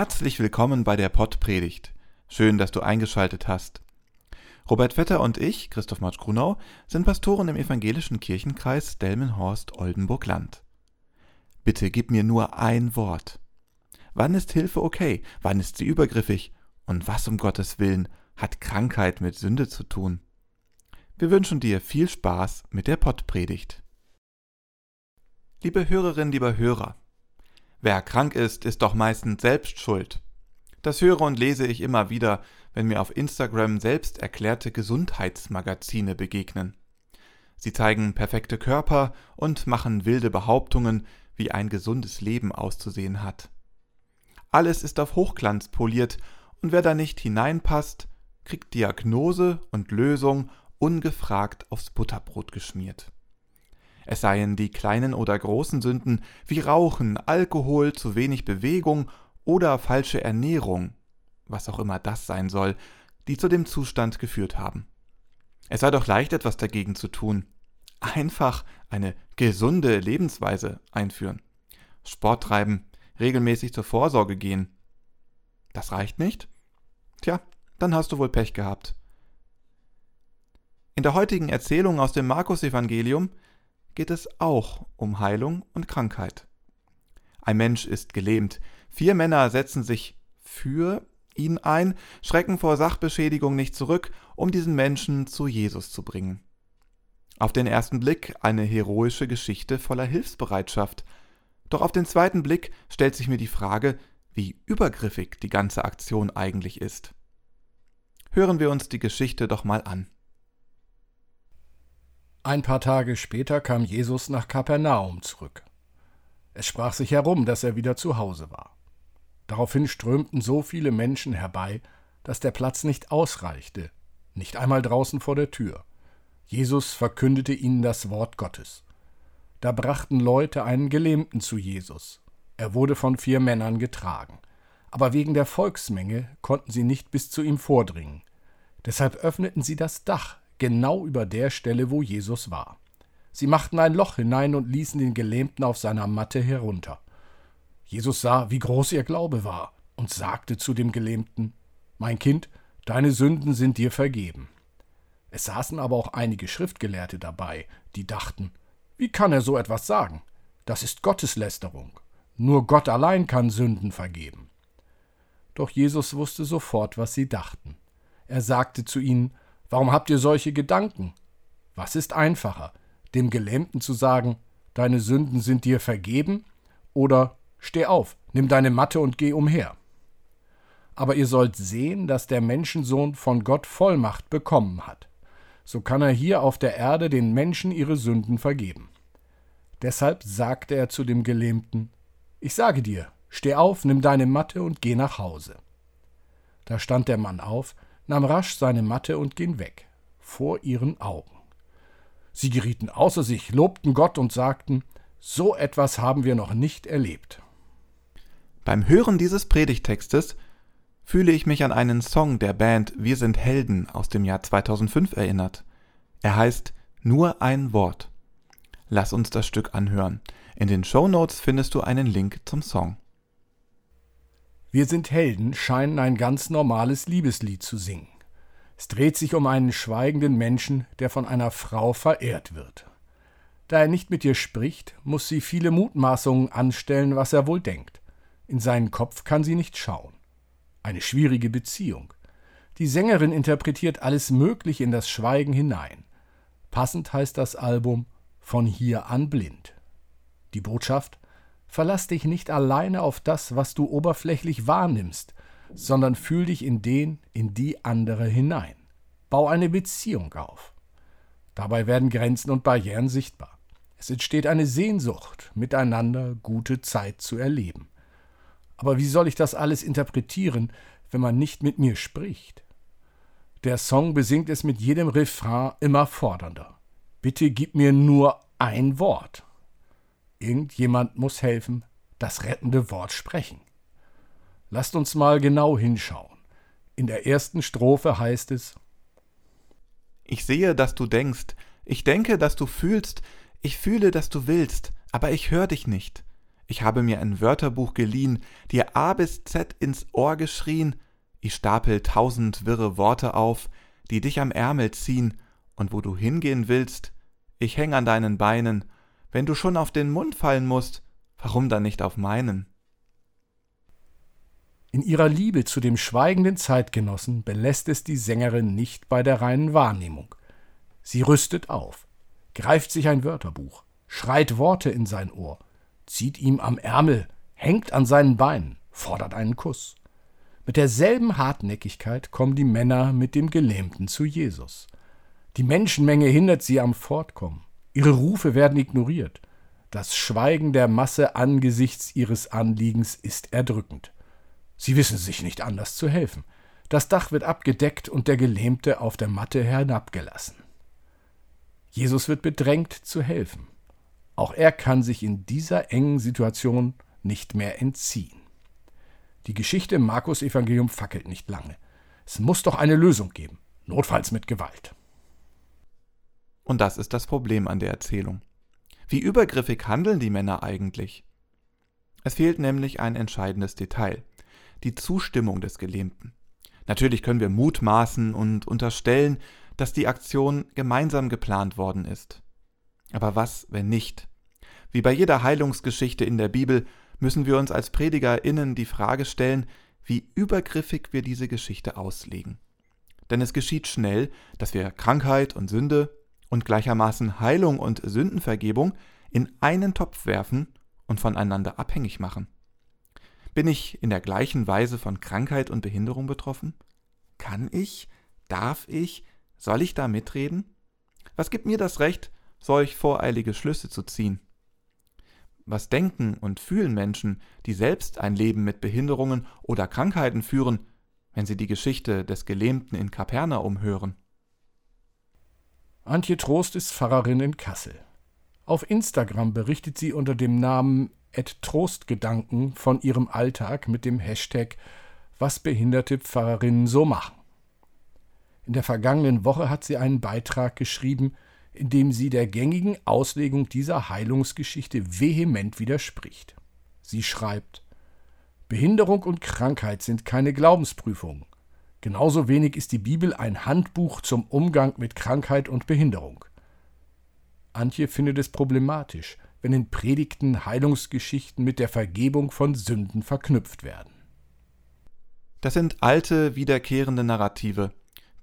Herzlich willkommen bei der Pottpredigt. Schön, dass du eingeschaltet hast. Robert Vetter und ich, Christoph Matsch Grunau, sind Pastoren im evangelischen Kirchenkreis Delmenhorst-Oldenburg-Land. Bitte gib mir nur ein Wort. Wann ist Hilfe okay? Wann ist sie übergriffig? Und was um Gottes Willen hat Krankheit mit Sünde zu tun? Wir wünschen dir viel Spaß mit der Pottpredigt. Liebe Hörerinnen, lieber Hörer, Wer krank ist, ist doch meistens selbst schuld. Das höre und lese ich immer wieder, wenn mir auf Instagram selbst erklärte Gesundheitsmagazine begegnen. Sie zeigen perfekte Körper und machen wilde Behauptungen, wie ein gesundes Leben auszusehen hat. Alles ist auf Hochglanz poliert, und wer da nicht hineinpasst, kriegt Diagnose und Lösung ungefragt aufs Butterbrot geschmiert es seien die kleinen oder großen Sünden wie Rauchen, Alkohol, zu wenig Bewegung oder falsche Ernährung, was auch immer das sein soll, die zu dem Zustand geführt haben. Es sei doch leicht etwas dagegen zu tun. Einfach eine gesunde Lebensweise einführen. Sport treiben, regelmäßig zur Vorsorge gehen. Das reicht nicht? Tja, dann hast du wohl Pech gehabt. In der heutigen Erzählung aus dem Markus-Evangelium geht es auch um Heilung und Krankheit. Ein Mensch ist gelähmt. Vier Männer setzen sich für ihn ein, schrecken vor Sachbeschädigung nicht zurück, um diesen Menschen zu Jesus zu bringen. Auf den ersten Blick eine heroische Geschichte voller Hilfsbereitschaft. Doch auf den zweiten Blick stellt sich mir die Frage, wie übergriffig die ganze Aktion eigentlich ist. Hören wir uns die Geschichte doch mal an. Ein paar Tage später kam Jesus nach Kapernaum zurück. Es sprach sich herum, dass er wieder zu Hause war. Daraufhin strömten so viele Menschen herbei, dass der Platz nicht ausreichte, nicht einmal draußen vor der Tür. Jesus verkündete ihnen das Wort Gottes. Da brachten Leute einen Gelähmten zu Jesus. Er wurde von vier Männern getragen. Aber wegen der Volksmenge konnten sie nicht bis zu ihm vordringen. Deshalb öffneten sie das Dach, genau über der Stelle, wo Jesus war. Sie machten ein Loch hinein und ließen den Gelähmten auf seiner Matte herunter. Jesus sah, wie groß ihr Glaube war, und sagte zu dem Gelähmten Mein Kind, deine Sünden sind dir vergeben. Es saßen aber auch einige Schriftgelehrte dabei, die dachten Wie kann er so etwas sagen? Das ist Gotteslästerung. Nur Gott allein kann Sünden vergeben. Doch Jesus wusste sofort, was sie dachten. Er sagte zu ihnen Warum habt ihr solche Gedanken? Was ist einfacher, dem Gelähmten zu sagen, deine Sünden sind dir vergeben, oder steh auf, nimm deine Matte und geh umher? Aber ihr sollt sehen, dass der Menschensohn von Gott Vollmacht bekommen hat. So kann er hier auf der Erde den Menschen ihre Sünden vergeben. Deshalb sagte er zu dem Gelähmten, Ich sage dir, steh auf, nimm deine Matte und geh nach Hause. Da stand der Mann auf, nahm rasch seine Matte und ging weg, vor ihren Augen. Sie gerieten außer sich, lobten Gott und sagten, so etwas haben wir noch nicht erlebt. Beim Hören dieses Predigtextes fühle ich mich an einen Song der Band Wir sind Helden aus dem Jahr 2005 erinnert. Er heißt Nur ein Wort. Lass uns das Stück anhören. In den Show Notes findest du einen Link zum Song. Wir sind Helden scheinen ein ganz normales Liebeslied zu singen. Es dreht sich um einen schweigenden Menschen, der von einer Frau verehrt wird. Da er nicht mit ihr spricht, muss sie viele Mutmaßungen anstellen, was er wohl denkt. In seinen Kopf kann sie nicht schauen. Eine schwierige Beziehung. Die Sängerin interpretiert alles Mögliche in das Schweigen hinein. Passend heißt das Album Von hier an blind. Die Botschaft Verlass dich nicht alleine auf das, was du oberflächlich wahrnimmst, sondern fühl dich in den, in die andere hinein. Bau eine Beziehung auf. Dabei werden Grenzen und Barrieren sichtbar. Es entsteht eine Sehnsucht, miteinander gute Zeit zu erleben. Aber wie soll ich das alles interpretieren, wenn man nicht mit mir spricht? Der Song besingt es mit jedem Refrain immer fordernder. Bitte gib mir nur ein Wort. Irgendjemand muss helfen, das rettende Wort sprechen. Lasst uns mal genau hinschauen. In der ersten Strophe heißt es Ich sehe, dass du denkst, ich denke, dass du fühlst, ich fühle, dass du willst, aber ich höre dich nicht. Ich habe mir ein Wörterbuch geliehen, dir A bis Z ins Ohr geschrien, ich stapel tausend wirre Worte auf, die dich am Ärmel ziehen, und wo du hingehen willst, ich häng an deinen Beinen, wenn du schon auf den Mund fallen musst, warum dann nicht auf meinen? In ihrer Liebe zu dem schweigenden Zeitgenossen belässt es die Sängerin nicht bei der reinen Wahrnehmung. Sie rüstet auf, greift sich ein Wörterbuch, schreit Worte in sein Ohr, zieht ihm am Ärmel, hängt an seinen Beinen, fordert einen Kuss. Mit derselben Hartnäckigkeit kommen die Männer mit dem Gelähmten zu Jesus. Die Menschenmenge hindert sie am Fortkommen. Ihre Rufe werden ignoriert. Das Schweigen der Masse angesichts ihres Anliegens ist erdrückend. Sie wissen sich nicht anders zu helfen. Das Dach wird abgedeckt und der Gelähmte auf der Matte herabgelassen. Jesus wird bedrängt zu helfen. Auch er kann sich in dieser engen Situation nicht mehr entziehen. Die Geschichte im Markus Evangelium fackelt nicht lange. Es muss doch eine Lösung geben, notfalls mit Gewalt. Und das ist das Problem an der Erzählung. Wie übergriffig handeln die Männer eigentlich? Es fehlt nämlich ein entscheidendes Detail, die Zustimmung des Gelähmten. Natürlich können wir mutmaßen und unterstellen, dass die Aktion gemeinsam geplant worden ist. Aber was, wenn nicht? Wie bei jeder Heilungsgeschichte in der Bibel müssen wir uns als PredigerInnen die Frage stellen, wie übergriffig wir diese Geschichte auslegen. Denn es geschieht schnell, dass wir Krankheit und Sünde und gleichermaßen Heilung und Sündenvergebung in einen Topf werfen und voneinander abhängig machen. Bin ich in der gleichen Weise von Krankheit und Behinderung betroffen? Kann ich, darf ich, soll ich da mitreden? Was gibt mir das Recht, solch voreilige Schlüsse zu ziehen? Was denken und fühlen Menschen, die selbst ein Leben mit Behinderungen oder Krankheiten führen, wenn sie die Geschichte des Gelähmten in Kapernaum hören? Antje Trost ist Pfarrerin in Kassel. Auf Instagram berichtet sie unter dem Namen Trostgedanken von ihrem Alltag mit dem Hashtag Was behinderte Pfarrerinnen so machen. In der vergangenen Woche hat sie einen Beitrag geschrieben, in dem sie der gängigen Auslegung dieser Heilungsgeschichte vehement widerspricht. Sie schreibt Behinderung und Krankheit sind keine Glaubensprüfung. Genauso wenig ist die Bibel ein Handbuch zum Umgang mit Krankheit und Behinderung. Antje findet es problematisch, wenn in Predigten Heilungsgeschichten mit der Vergebung von Sünden verknüpft werden. Das sind alte, wiederkehrende Narrative,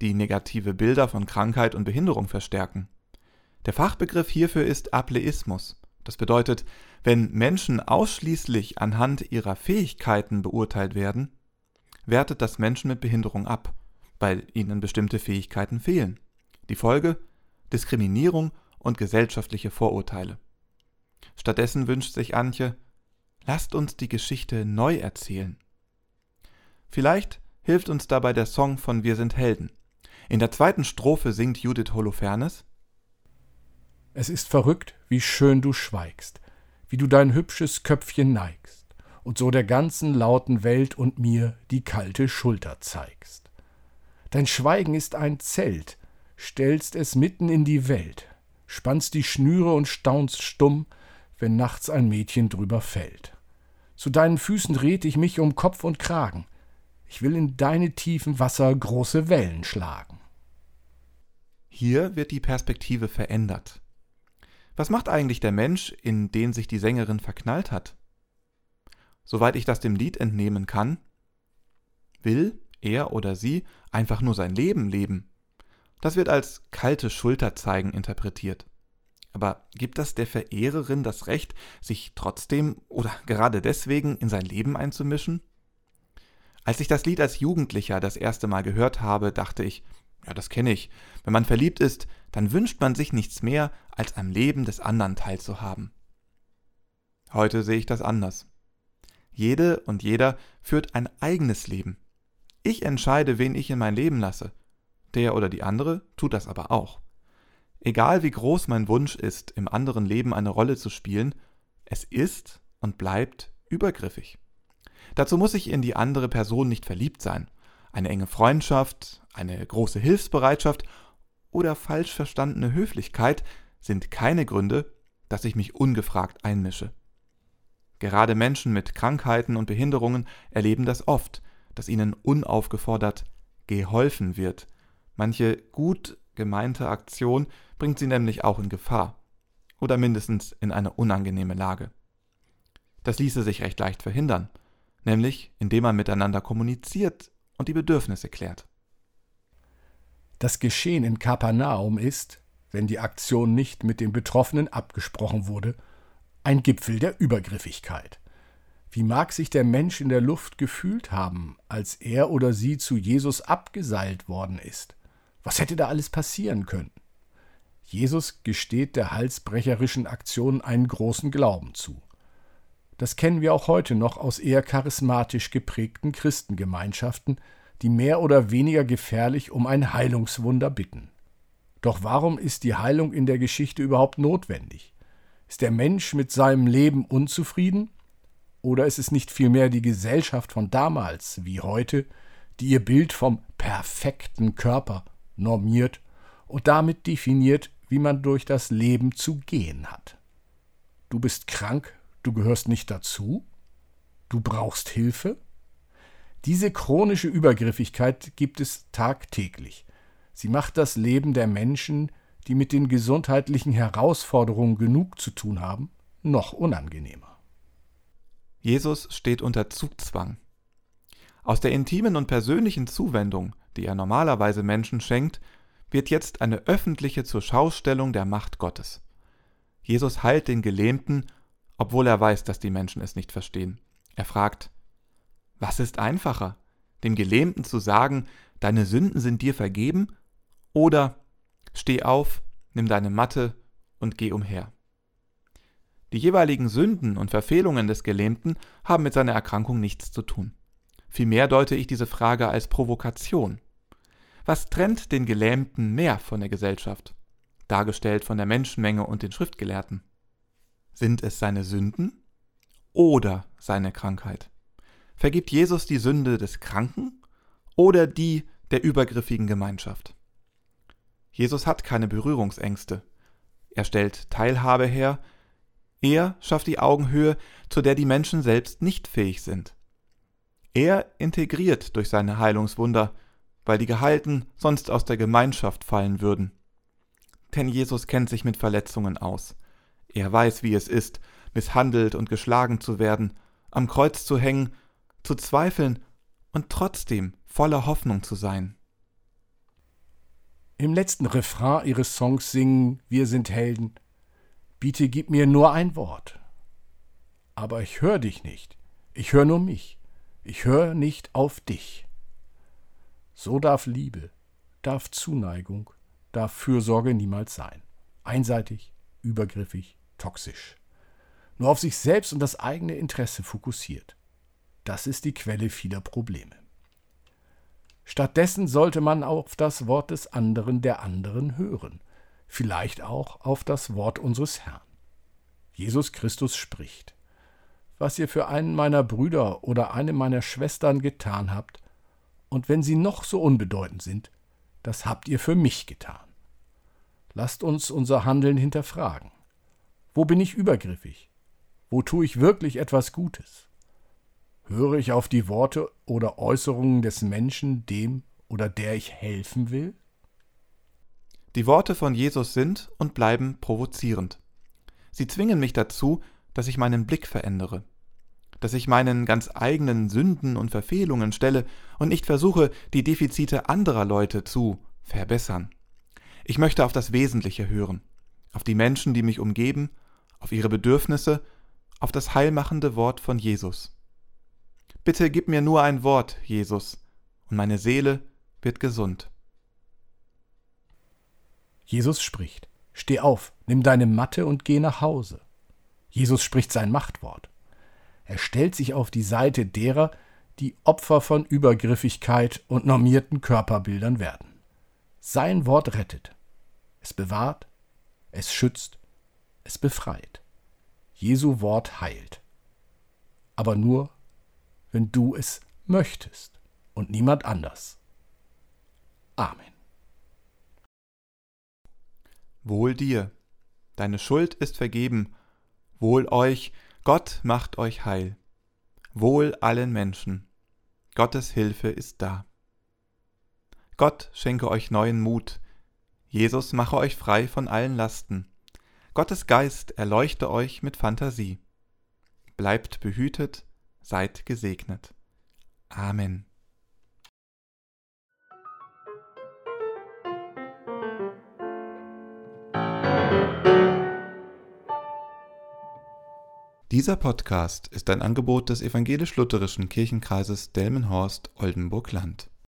die negative Bilder von Krankheit und Behinderung verstärken. Der Fachbegriff hierfür ist Ableismus. Das bedeutet, wenn Menschen ausschließlich anhand ihrer Fähigkeiten beurteilt werden, wertet das Menschen mit Behinderung ab, weil ihnen bestimmte Fähigkeiten fehlen. Die Folge? Diskriminierung und gesellschaftliche Vorurteile. Stattdessen wünscht sich Antje, lasst uns die Geschichte neu erzählen. Vielleicht hilft uns dabei der Song von Wir sind Helden. In der zweiten Strophe singt Judith Holofernes Es ist verrückt, wie schön du schweigst, wie du dein hübsches Köpfchen neigst und so der ganzen lauten Welt und mir die kalte Schulter zeigst. Dein Schweigen ist ein Zelt, stellst es mitten in die Welt, spannst die Schnüre und staunst stumm, wenn nachts ein Mädchen drüber fällt. Zu deinen Füßen dreht ich mich um Kopf und Kragen, ich will in deine tiefen Wasser große Wellen schlagen. Hier wird die Perspektive verändert. Was macht eigentlich der Mensch, in den sich die Sängerin verknallt hat? Soweit ich das dem Lied entnehmen kann, will er oder sie einfach nur sein Leben leben. Das wird als kalte Schulterzeigen interpretiert. Aber gibt das der Verehrerin das Recht, sich trotzdem oder gerade deswegen in sein Leben einzumischen? Als ich das Lied als Jugendlicher das erste Mal gehört habe, dachte ich, ja, das kenne ich. Wenn man verliebt ist, dann wünscht man sich nichts mehr, als am Leben des anderen teilzuhaben. Heute sehe ich das anders. Jede und jeder führt ein eigenes Leben. Ich entscheide, wen ich in mein Leben lasse. Der oder die andere tut das aber auch. Egal wie groß mein Wunsch ist, im anderen Leben eine Rolle zu spielen, es ist und bleibt übergriffig. Dazu muss ich in die andere Person nicht verliebt sein. Eine enge Freundschaft, eine große Hilfsbereitschaft oder falsch verstandene Höflichkeit sind keine Gründe, dass ich mich ungefragt einmische. Gerade Menschen mit Krankheiten und Behinderungen erleben das oft, dass ihnen unaufgefordert geholfen wird. Manche gut gemeinte Aktion bringt sie nämlich auch in Gefahr oder mindestens in eine unangenehme Lage. Das ließe sich recht leicht verhindern, nämlich indem man miteinander kommuniziert und die Bedürfnisse klärt. Das Geschehen in Kapernaum ist, wenn die Aktion nicht mit den Betroffenen abgesprochen wurde, ein Gipfel der Übergriffigkeit. Wie mag sich der Mensch in der Luft gefühlt haben, als er oder sie zu Jesus abgeseilt worden ist? Was hätte da alles passieren können? Jesus gesteht der halsbrecherischen Aktion einen großen Glauben zu. Das kennen wir auch heute noch aus eher charismatisch geprägten Christengemeinschaften, die mehr oder weniger gefährlich um ein Heilungswunder bitten. Doch warum ist die Heilung in der Geschichte überhaupt notwendig? Ist der Mensch mit seinem Leben unzufrieden? Oder ist es nicht vielmehr die Gesellschaft von damals wie heute, die ihr Bild vom perfekten Körper normiert und damit definiert, wie man durch das Leben zu gehen hat? Du bist krank, du gehörst nicht dazu? Du brauchst Hilfe? Diese chronische Übergriffigkeit gibt es tagtäglich. Sie macht das Leben der Menschen, die mit den gesundheitlichen Herausforderungen genug zu tun haben, noch unangenehmer. Jesus steht unter Zugzwang. Aus der intimen und persönlichen Zuwendung, die er normalerweise Menschen schenkt, wird jetzt eine öffentliche Zurschaustellung der Macht Gottes. Jesus heilt den Gelähmten, obwohl er weiß, dass die Menschen es nicht verstehen. Er fragt, was ist einfacher, dem Gelähmten zu sagen, deine Sünden sind dir vergeben, oder Steh auf, nimm deine Matte und geh umher. Die jeweiligen Sünden und Verfehlungen des Gelähmten haben mit seiner Erkrankung nichts zu tun. Vielmehr deute ich diese Frage als Provokation. Was trennt den Gelähmten mehr von der Gesellschaft, dargestellt von der Menschenmenge und den Schriftgelehrten? Sind es seine Sünden oder seine Krankheit? Vergibt Jesus die Sünde des Kranken oder die der übergriffigen Gemeinschaft? Jesus hat keine Berührungsängste. Er stellt Teilhabe her. Er schafft die Augenhöhe, zu der die Menschen selbst nicht fähig sind. Er integriert durch seine Heilungswunder, weil die Gehalten sonst aus der Gemeinschaft fallen würden. Denn Jesus kennt sich mit Verletzungen aus. Er weiß, wie es ist, misshandelt und geschlagen zu werden, am Kreuz zu hängen, zu zweifeln und trotzdem voller Hoffnung zu sein. Im letzten Refrain ihres Songs singen Wir sind Helden. Bitte gib mir nur ein Wort. Aber ich höre dich nicht. Ich höre nur mich. Ich höre nicht auf dich. So darf Liebe, darf Zuneigung, darf Fürsorge niemals sein. Einseitig, übergriffig, toxisch. Nur auf sich selbst und das eigene Interesse fokussiert. Das ist die Quelle vieler Probleme. Stattdessen sollte man auf das Wort des anderen der anderen hören, vielleicht auch auf das Wort unseres Herrn. Jesus Christus spricht. Was ihr für einen meiner Brüder oder eine meiner Schwestern getan habt, und wenn sie noch so unbedeutend sind, das habt ihr für mich getan. Lasst uns unser Handeln hinterfragen. Wo bin ich übergriffig? Wo tue ich wirklich etwas Gutes? Höre ich auf die Worte oder Äußerungen des Menschen, dem oder der ich helfen will? Die Worte von Jesus sind und bleiben provozierend. Sie zwingen mich dazu, dass ich meinen Blick verändere, dass ich meinen ganz eigenen Sünden und Verfehlungen stelle und nicht versuche, die Defizite anderer Leute zu verbessern. Ich möchte auf das Wesentliche hören, auf die Menschen, die mich umgeben, auf ihre Bedürfnisse, auf das heilmachende Wort von Jesus. Bitte gib mir nur ein Wort, Jesus, und meine Seele wird gesund. Jesus spricht. Steh auf, nimm deine Matte und geh nach Hause. Jesus spricht sein Machtwort. Er stellt sich auf die Seite derer, die Opfer von Übergriffigkeit und normierten Körperbildern werden. Sein Wort rettet. Es bewahrt, es schützt, es befreit. Jesu Wort heilt. Aber nur wenn du es möchtest und niemand anders. Amen. Wohl dir, deine Schuld ist vergeben, wohl euch, Gott macht euch heil. Wohl allen Menschen. Gottes Hilfe ist da. Gott schenke euch neuen Mut. Jesus mache euch frei von allen Lasten. Gottes Geist erleuchte euch mit Fantasie. Bleibt behütet, seid gesegnet. Amen. Dieser Podcast ist ein Angebot des evangelisch-lutherischen Kirchenkreises Delmenhorst-Oldenburg-Land.